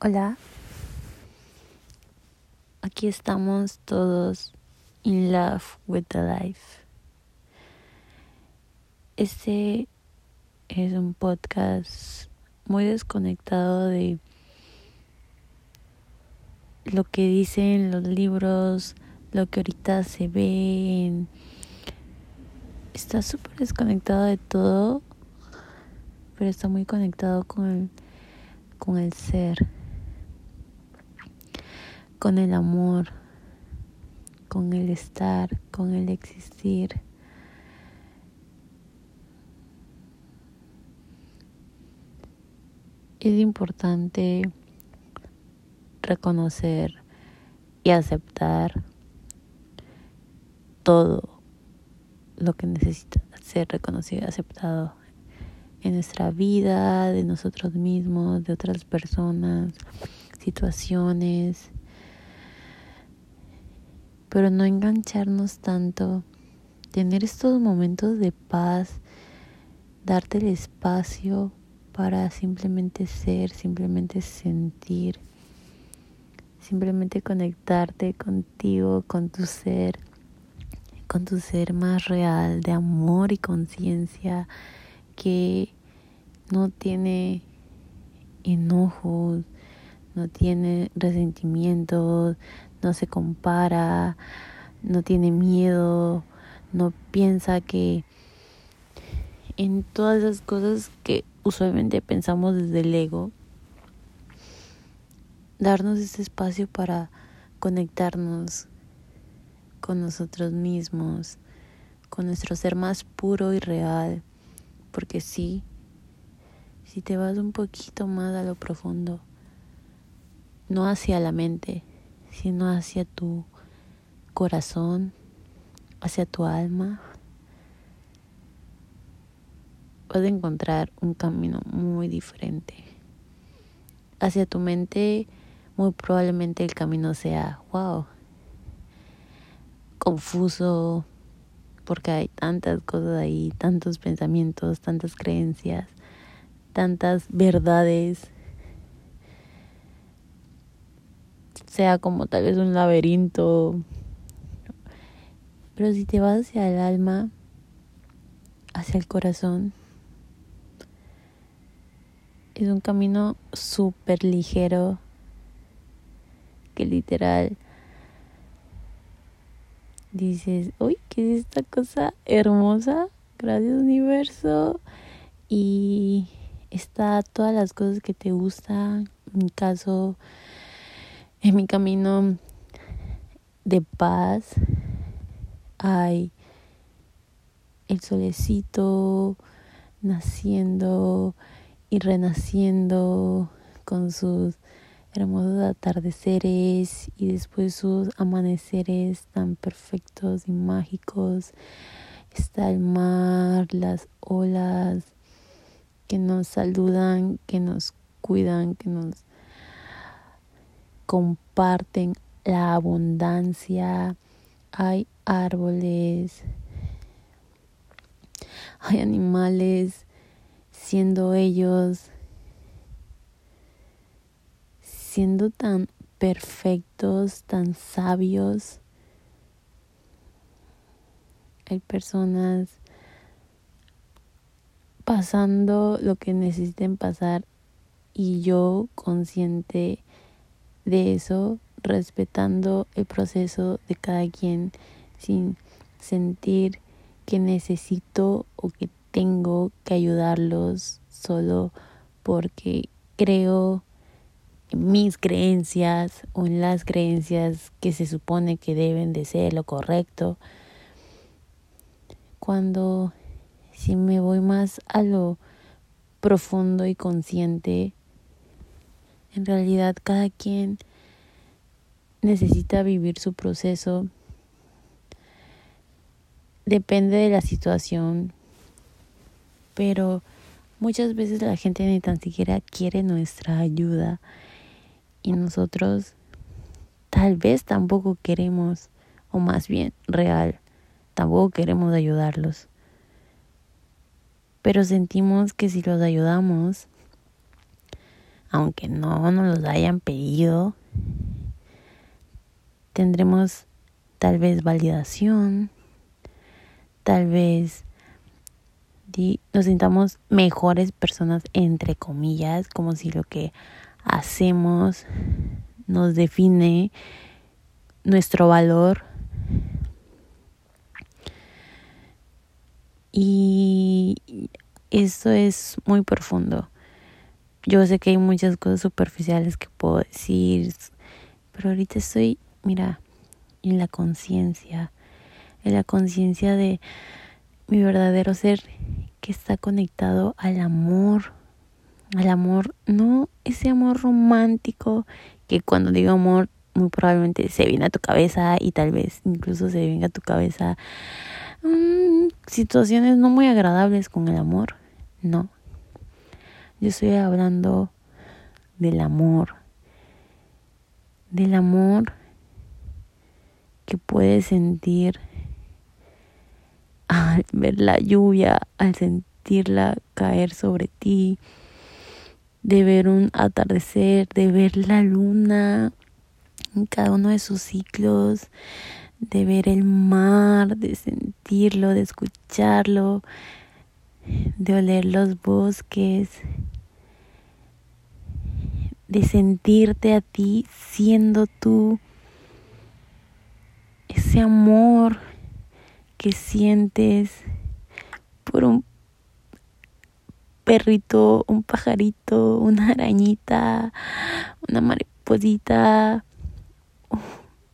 Hola, aquí estamos todos in love with the life. Este es un podcast muy desconectado de lo que dicen los libros, lo que ahorita se ve. Está súper desconectado de todo, pero está muy conectado con el, con el ser con el amor, con el estar, con el existir. Es importante reconocer y aceptar todo lo que necesita ser reconocido y aceptado en nuestra vida, de nosotros mismos, de otras personas, situaciones pero no engancharnos tanto, tener estos momentos de paz, darte el espacio para simplemente ser, simplemente sentir, simplemente conectarte contigo, con tu ser, con tu ser más real de amor y conciencia que no tiene enojos, no tiene resentimientos, no se compara, no tiene miedo, no piensa que en todas esas cosas que usualmente pensamos desde el ego, darnos ese espacio para conectarnos con nosotros mismos, con nuestro ser más puro y real, porque sí, si te vas un poquito más a lo profundo, no hacia la mente, sino hacia tu corazón, hacia tu alma, vas a encontrar un camino muy diferente. Hacia tu mente, muy probablemente el camino sea, wow, confuso, porque hay tantas cosas ahí, tantos pensamientos, tantas creencias, tantas verdades sea como tal vez un laberinto. Pero si te vas hacia el alma, hacia el corazón, es un camino súper ligero que literal dices, uy, ¿qué es esta cosa hermosa? Gracias universo. Y está todas las cosas que te gustan. En mi caso, en mi camino de paz hay el solecito naciendo y renaciendo con sus hermosos atardeceres y después sus amaneceres tan perfectos y mágicos. Está el mar, las olas que nos saludan, que nos cuidan, que nos comparten la abundancia, hay árboles, hay animales siendo ellos, siendo tan perfectos, tan sabios. Hay personas pasando lo que necesiten pasar y yo consciente de eso, respetando el proceso de cada quien sin sentir que necesito o que tengo que ayudarlos solo porque creo en mis creencias o en las creencias que se supone que deben de ser lo correcto. Cuando si me voy más a lo profundo y consciente en realidad cada quien necesita vivir su proceso. Depende de la situación, pero muchas veces la gente ni tan siquiera quiere nuestra ayuda y nosotros tal vez tampoco queremos, o más bien real, tampoco queremos ayudarlos. Pero sentimos que si los ayudamos, aunque no nos los hayan pedido. Tendremos tal vez validación, tal vez nos sintamos mejores personas, entre comillas, como si lo que hacemos nos define nuestro valor. Y esto es muy profundo. Yo sé que hay muchas cosas superficiales que puedo decir, pero ahorita estoy, mira, en la conciencia, en la conciencia de mi verdadero ser que está conectado al amor, al amor, no ese amor romántico que cuando digo amor muy probablemente se viene a tu cabeza y tal vez incluso se venga a tu cabeza mm, situaciones no muy agradables con el amor, no. Yo estoy hablando del amor, del amor que puedes sentir al ver la lluvia, al sentirla caer sobre ti, de ver un atardecer, de ver la luna en cada uno de sus ciclos, de ver el mar, de sentirlo, de escucharlo, de oler los bosques, de sentirte a ti siendo tú, ese amor que sientes por un perrito, un pajarito, una arañita, una mariposita,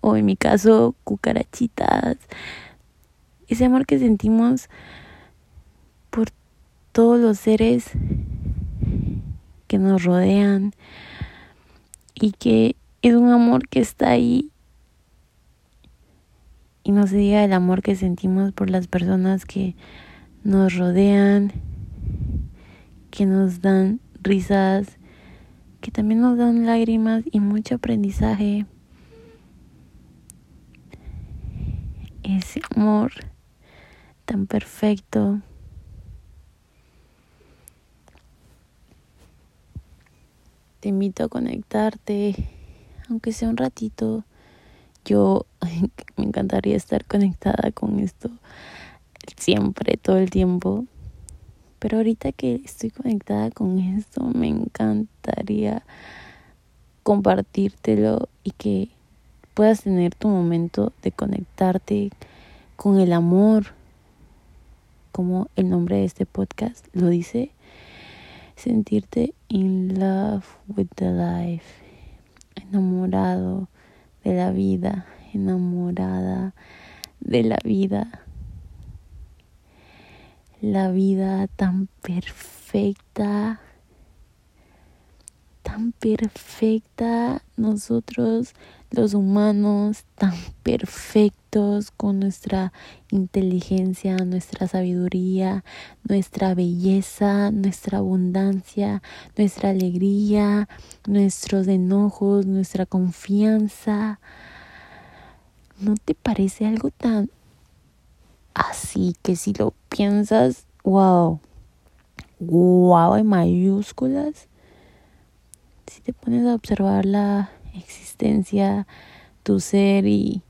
o en mi caso, cucarachitas. Ese amor que sentimos todos los seres que nos rodean y que es un amor que está ahí y no se diga el amor que sentimos por las personas que nos rodean, que nos dan risas, que también nos dan lágrimas y mucho aprendizaje. Ese amor tan perfecto. Te invito a conectarte, aunque sea un ratito. Yo me encantaría estar conectada con esto siempre, todo el tiempo. Pero ahorita que estoy conectada con esto, me encantaría compartírtelo y que puedas tener tu momento de conectarte con el amor, como el nombre de este podcast lo dice, sentirte in love with the life, enamorado de la vida, enamorada de la vida. La vida tan perfecta, tan perfecta, nosotros los humanos tan perfectos con nuestra inteligencia, nuestra sabiduría, nuestra belleza, nuestra abundancia, nuestra alegría, nuestros enojos, nuestra confianza. ¿No te parece algo tan así que si lo piensas, wow, wow en mayúsculas? Si te pones a observar la existencia, tu ser y,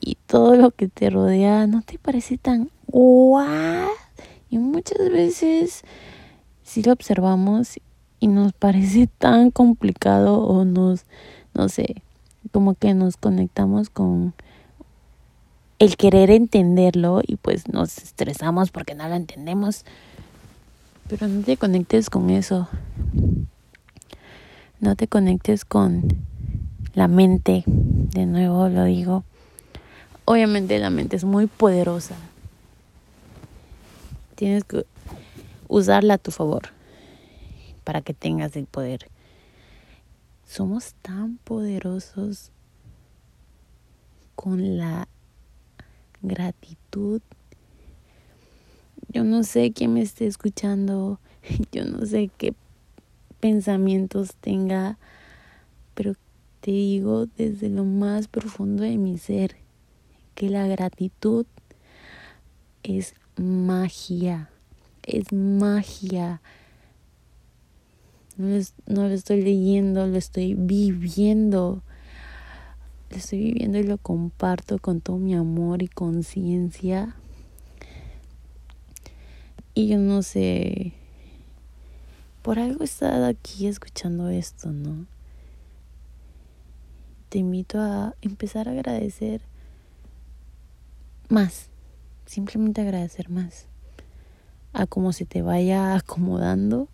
y todo lo que te rodea, ¿no te parece tan wow? Y muchas veces si lo observamos y nos parece tan complicado o nos, no sé, como que nos conectamos con el querer entenderlo y pues nos estresamos porque no lo entendemos. Pero no te conectes con eso. No te conectes con la mente. De nuevo lo digo. Obviamente la mente es muy poderosa. Tienes que usarla a tu favor para que tengas el poder. Somos tan poderosos con la gratitud. Yo no sé quién me esté escuchando, yo no sé qué pensamientos tenga, pero te digo desde lo más profundo de mi ser que la gratitud es magia, es magia No no lo estoy leyendo, lo estoy viviendo. Lo estoy viviendo y lo comparto con todo mi amor y conciencia. Y yo no sé, por algo estado aquí escuchando esto, ¿no? Te invito a empezar a agradecer más, simplemente agradecer más, a cómo se te vaya acomodando.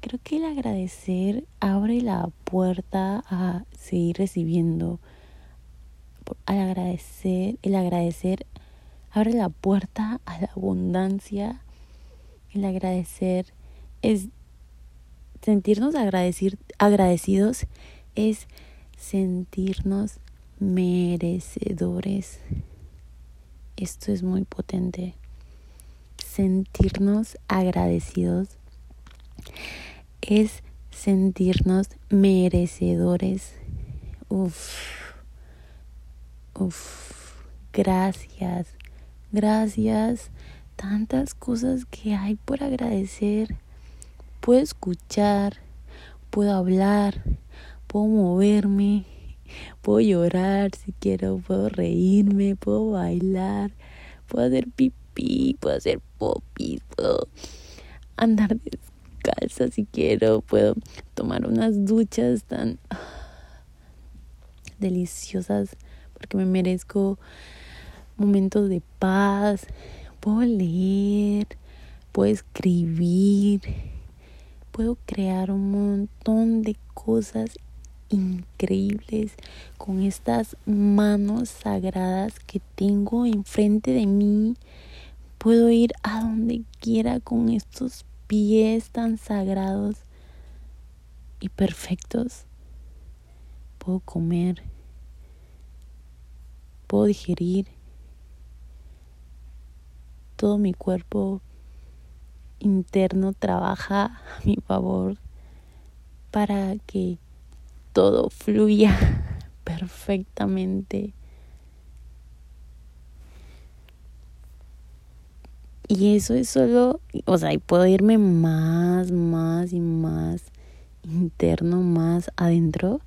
Creo que el agradecer abre la puerta a seguir recibiendo. Al agradecer, el agradecer abre la puerta a la abundancia el agradecer es sentirnos agradecir, agradecidos, es sentirnos merecedores. Esto es muy potente. Sentirnos agradecidos es sentirnos merecedores. Uf, uf, gracias, gracias tantas cosas que hay por agradecer. Puedo escuchar, puedo hablar, puedo moverme, puedo llorar si quiero, puedo reírme, puedo bailar, puedo hacer pipí, puedo hacer popis, puedo andar descalza si quiero, puedo tomar unas duchas tan deliciosas porque me merezco momentos de paz, puedo leer, puedo escribir, puedo crear un montón de cosas increíbles con estas manos sagradas que tengo enfrente de mí. Puedo ir a donde quiera con estos pies tan sagrados y perfectos. Puedo comer. Puedo digerir todo mi cuerpo interno trabaja a mi favor para que todo fluya perfectamente. Y eso es solo, o sea, y puedo irme más, más y más interno, más adentro.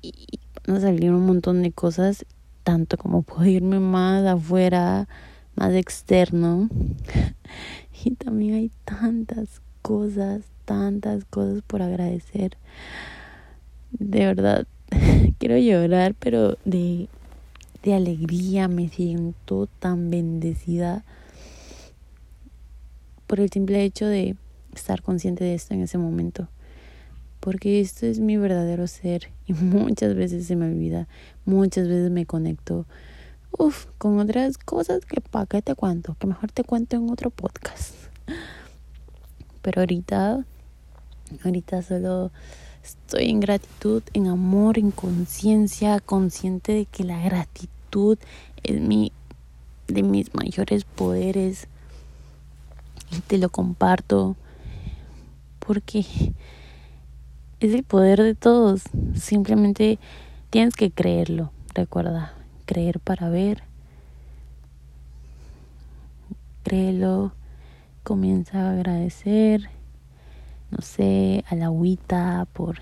Y van a salir un montón de cosas, tanto como puedo irme más afuera más externo. y también hay tantas cosas, tantas cosas por agradecer. De verdad, quiero llorar, pero de, de alegría me siento tan bendecida por el simple hecho de estar consciente de esto en ese momento. Porque esto es mi verdadero ser y muchas veces se me olvida, muchas veces me conecto Uf, con otras cosas que para qué te cuento, que mejor te cuento en otro podcast. Pero ahorita, ahorita solo estoy en gratitud, en amor, en conciencia, consciente de que la gratitud es mi de mis mayores poderes y te lo comparto porque es el poder de todos. Simplemente tienes que creerlo, recuerda creer para ver. Créelo, comienza a agradecer, no sé, a la agüita por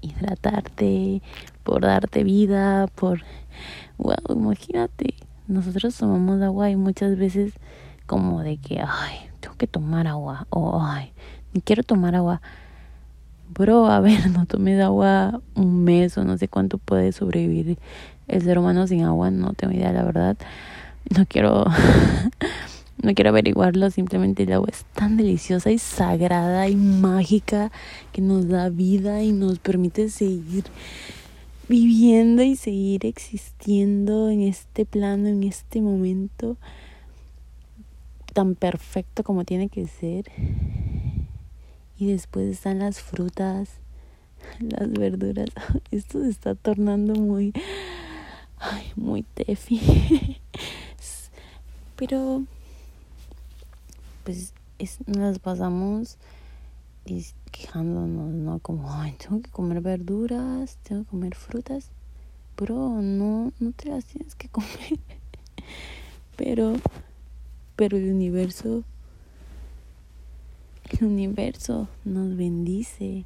hidratarte, por darte vida, por... Wow, imagínate, nosotros tomamos agua y muchas veces como de que, ay, tengo que tomar agua, o ay, quiero tomar agua. Bro, a ver, no tomes agua un mes o no sé cuánto puedes sobrevivir el ser humano sin agua, no tengo idea, la verdad. No quiero no quiero averiguarlo, simplemente el agua es tan deliciosa y sagrada y mágica que nos da vida y nos permite seguir viviendo y seguir existiendo en este plano, en este momento tan perfecto como tiene que ser. Y después están las frutas, las verduras. Esto se está tornando muy ay, muy tefi. Pero, pues, es, nos pasamos quejándonos, ¿no? Como, ay, tengo que comer verduras, tengo que comer frutas. Bro, no, no te las tienes que comer. pero, pero el universo, el universo nos bendice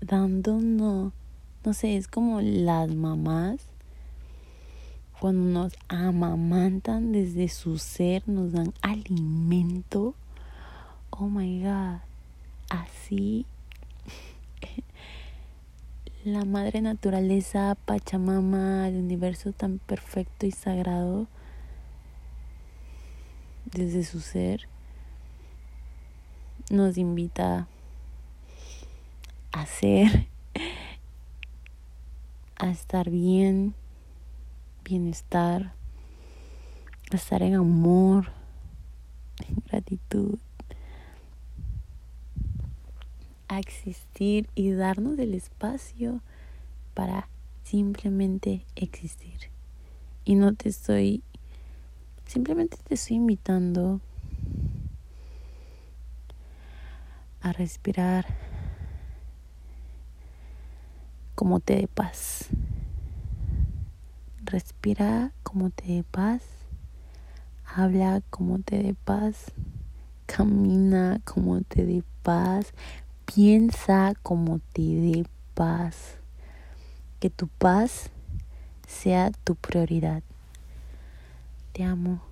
dándonos, no sé, es como las mamás cuando nos amamantan desde su ser, nos dan alimento. Oh my God, así la madre naturaleza, Pachamama, el universo tan perfecto y sagrado desde su ser, nos invita a ser, a estar bien, bienestar, a estar en amor, en gratitud, a existir y darnos el espacio para simplemente existir. Y no te estoy, simplemente te estoy invitando respirar como te dé paz. Respira como te dé paz. Habla como te dé paz. Camina como te dé paz. Piensa como te dé paz. Que tu paz sea tu prioridad. Te amo.